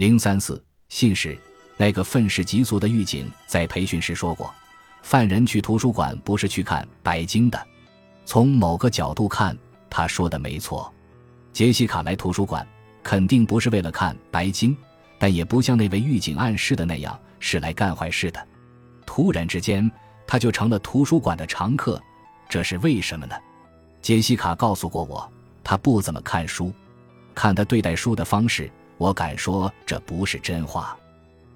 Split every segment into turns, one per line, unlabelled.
零三四信使，那个愤世嫉俗的狱警在培训时说过：“犯人去图书馆不是去看白鲸的。”从某个角度看，他说的没错。杰西卡来图书馆肯定不是为了看白鲸，但也不像那位狱警暗示的那样是来干坏事的。突然之间，他就成了图书馆的常客，这是为什么呢？杰西卡告诉过我，他不怎么看书，看他对待书的方式。我敢说这不是真话，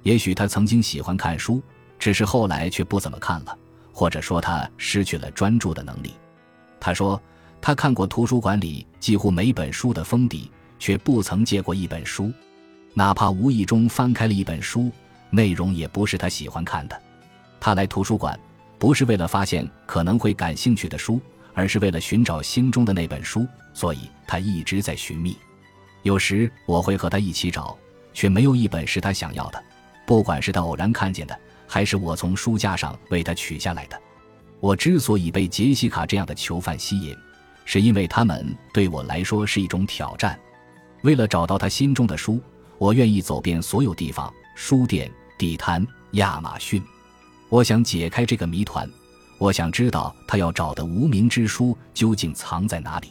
也许他曾经喜欢看书，只是后来却不怎么看了，或者说他失去了专注的能力。他说他看过图书馆里几乎每本书的封底，却不曾借过一本书，哪怕无意中翻开了一本书，内容也不是他喜欢看的。他来图书馆不是为了发现可能会感兴趣的书，而是为了寻找心中的那本书，所以他一直在寻觅。有时我会和他一起找，却没有一本是他想要的。不管是他偶然看见的，还是我从书架上为他取下来的。我之所以被杰西卡这样的囚犯吸引，是因为他们对我来说是一种挑战。为了找到他心中的书，我愿意走遍所有地方：书店、地摊、亚马逊。我想解开这个谜团，我想知道他要找的无名之书究竟藏在哪里。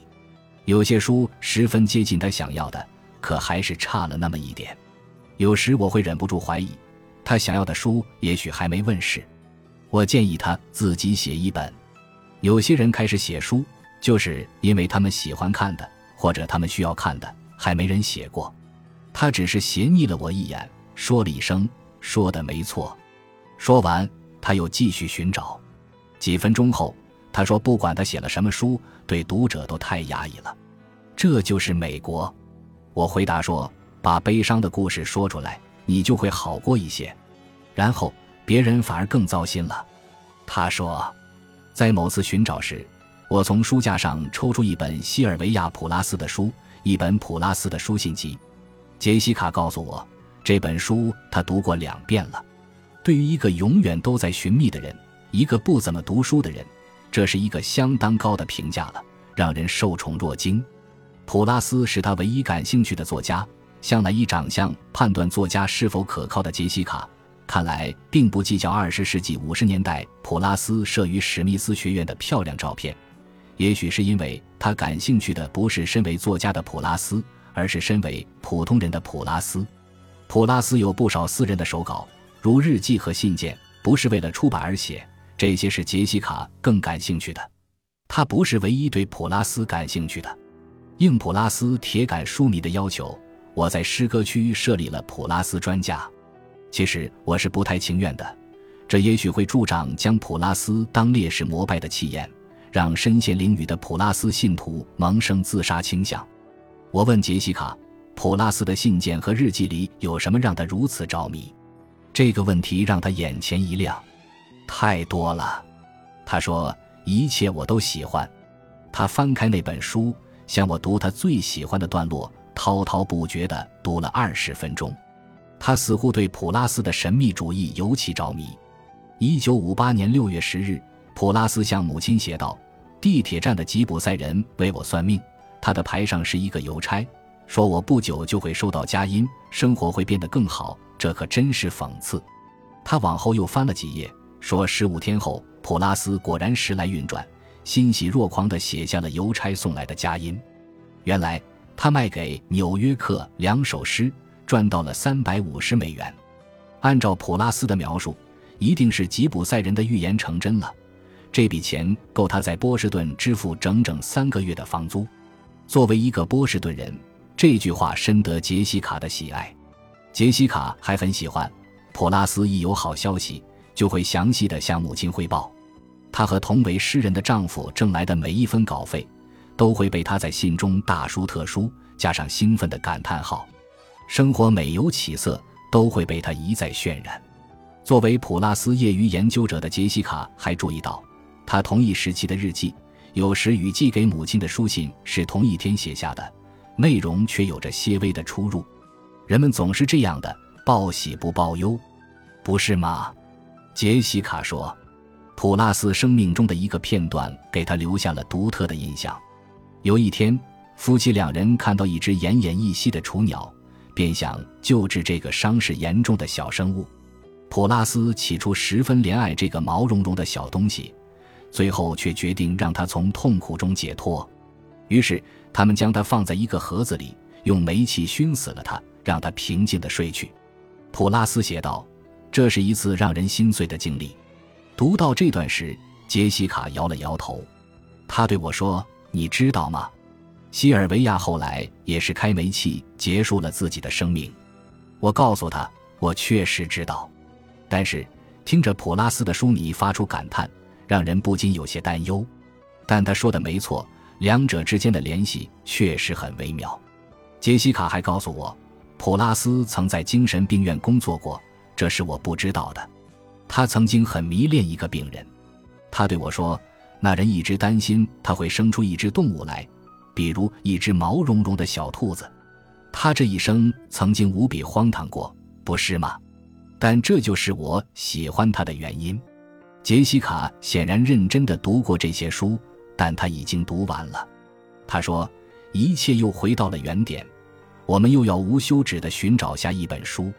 有些书十分接近他想要的，可还是差了那么一点。有时我会忍不住怀疑，他想要的书也许还没问世。我建议他自己写一本。有些人开始写书，就是因为他们喜欢看的，或者他们需要看的，还没人写过。他只是斜睨了我一眼，说了一声：“说的没错。”说完，他又继续寻找。几分钟后。他说：“不管他写了什么书，对读者都太压抑了。这就是美国。”我回答说：“把悲伤的故事说出来，你就会好过一些。”然后别人反而更糟心了。他说：“在某次寻找时，我从书架上抽出一本西尔维亚·普拉斯的书，一本普拉斯的书信集。杰西卡告诉我，这本书他读过两遍了。对于一个永远都在寻觅的人，一个不怎么读书的人。”这是一个相当高的评价了，让人受宠若惊。普拉斯是他唯一感兴趣的作家。向来以长相判断作家是否可靠的杰西卡，看来并不计较二十世纪五十年代普拉斯摄于史密斯学院的漂亮照片。也许是因为他感兴趣的不是身为作家的普拉斯，而是身为普通人的普拉斯。普拉斯有不少私人的手稿，如日记和信件，不是为了出版而写。这些是杰西卡更感兴趣的，他不是唯一对普拉斯感兴趣的。应普拉斯铁杆书迷的要求，我在诗歌区设立了普拉斯专家。其实我是不太情愿的，这也许会助长将普拉斯当烈士膜拜的气焰，让身陷囹圄的普拉斯信徒萌生自杀倾向。我问杰西卡，普拉斯的信件和日记里有什么让他如此着迷？这个问题让他眼前一亮。太多了，他说一切我都喜欢。他翻开那本书，向我读他最喜欢的段落，滔滔不绝地读了二十分钟。他似乎对普拉斯的神秘主义尤其着迷。一九五八年六月十日，普拉斯向母亲写道：“地铁站的吉普赛人为我算命，他的牌上是一个邮差，说我不久就会收到佳音，生活会变得更好。这可真是讽刺。”他往后又翻了几页。说十五天后，普拉斯果然时来运转，欣喜若狂地写下了邮差送来的佳音。原来他卖给《纽约客》两首诗，赚到了三百五十美元。按照普拉斯的描述，一定是吉普赛人的预言成真了。这笔钱够他在波士顿支付整整三个月的房租。作为一个波士顿人，这句话深得杰西卡的喜爱。杰西卡还很喜欢普拉斯，一有好消息。就会详细的向母亲汇报，她和同为诗人的丈夫挣来的每一分稿费，都会被她在信中大书特书，加上兴奋的感叹号。生活美有起色，都会被他一再渲染。作为普拉斯业余研究者的杰西卡还注意到，他同一时期的日记，有时与寄给母亲的书信是同一天写下的，内容却有着些微的出入。人们总是这样的，报喜不报忧，不是吗？杰西卡说：“普拉斯生命中的一个片段给他留下了独特的印象。有一天，夫妻两人看到一只奄奄一息的雏鸟，便想救治这个伤势严重的小生物。普拉斯起初十分怜爱这个毛茸茸的小东西，最后却决定让它从痛苦中解脱。于是，他们将它放在一个盒子里，用煤气熏死了它，让它平静地睡去。普拉斯写道：“这是一次让人心碎的经历。”读到这段时，杰西卡摇了摇头。他对我说：“你知道吗？西尔维亚后来也是开煤气结束了自己的生命。”我告诉他：“我确实知道。”但是听着普拉斯的书迷发出感叹，让人不禁有些担忧。但他说的没错，两者之间的联系确实很微妙。杰西卡还告诉我，普拉斯曾在精神病院工作过，这是我不知道的。他曾经很迷恋一个病人，他对我说。那人一直担心他会生出一只动物来，比如一只毛茸茸的小兔子。他这一生曾经无比荒唐过，不是吗？但这就是我喜欢他的原因。杰西卡显然认真地读过这些书，但他已经读完了。他说：“一切又回到了原点，我们又要无休止地寻找下一本书。”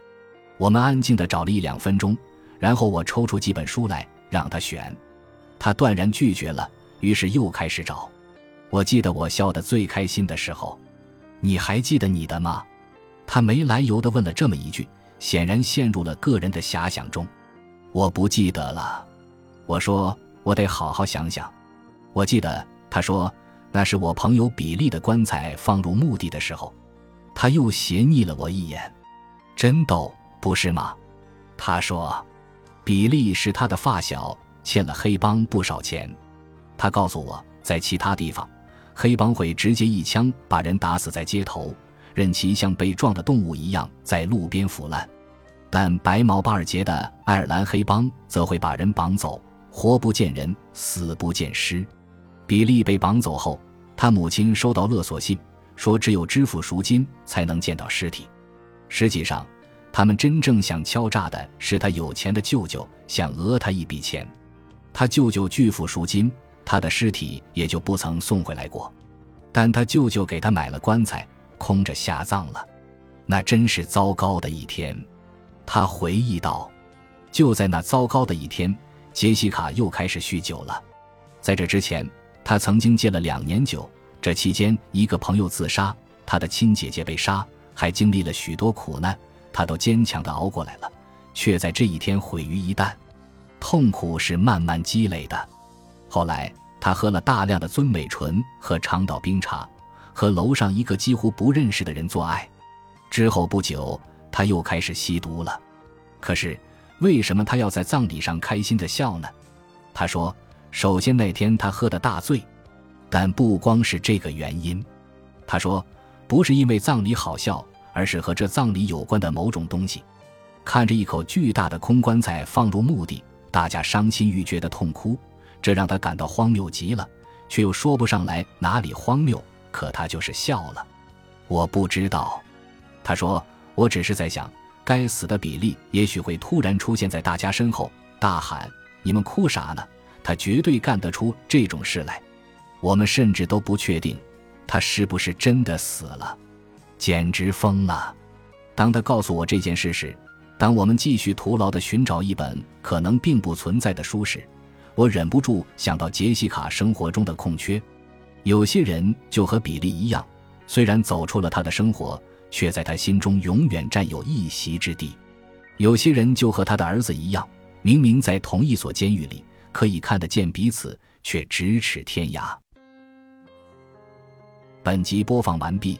我们安静地找了一两分钟，然后我抽出几本书来让他选。他断然拒绝了，于是又开始找。我记得我笑得最开心的时候，你还记得你的吗？他没来由地问了这么一句，显然陷入了个人的遐想中。我不记得了，我说我得好好想想。我记得他说那是我朋友比利的棺材放入墓地的时候。他又斜睨了我一眼，真逗，不是吗？他说，比利是他的发小。欠了黑帮不少钱，他告诉我，在其他地方，黑帮会直接一枪把人打死在街头，任其像被撞的动物一样在路边腐烂；但白毛巴尔杰的爱尔兰黑帮则会把人绑走，活不见人，死不见尸。比利被绑走后，他母亲收到勒索信，说只有支付赎金才能见到尸体。实际上，他们真正想敲诈的是他有钱的舅舅，想讹他一笔钱。他舅舅拒付赎金，他的尸体也就不曾送回来过。但他舅舅给他买了棺材，空着下葬了。那真是糟糕的一天。他回忆道：“就在那糟糕的一天，杰西卡又开始酗酒了。在这之前，他曾经戒了两年酒。这期间，一个朋友自杀，他的亲姐姐被杀，还经历了许多苦难，他都坚强地熬过来了，却在这一天毁于一旦。”痛苦是慢慢积累的。后来，他喝了大量的尊美醇和长岛冰茶，和楼上一个几乎不认识的人做爱。之后不久，他又开始吸毒了。可是，为什么他要在葬礼上开心的笑呢？他说：“首先那天他喝得大醉，但不光是这个原因。他说，不是因为葬礼好笑，而是和这葬礼有关的某种东西。看着一口巨大的空棺材放入墓地。”大家伤心欲绝的痛哭，这让他感到荒谬极了，却又说不上来哪里荒谬。可他就是笑了。我不知道，他说，我只是在想，该死的比利也许会突然出现在大家身后，大喊：“你们哭啥呢？”他绝对干得出这种事来。我们甚至都不确定，他是不是真的死了，简直疯了。当他告诉我这件事时。当我们继续徒劳地寻找一本可能并不存在的书时，我忍不住想到杰西卡生活中的空缺。有些人就和比利一样，虽然走出了他的生活，却在他心中永远占有一席之地。有些人就和他的儿子一样，明明在同一所监狱里，可以看得见彼此，却咫尺天涯。本集播放完毕，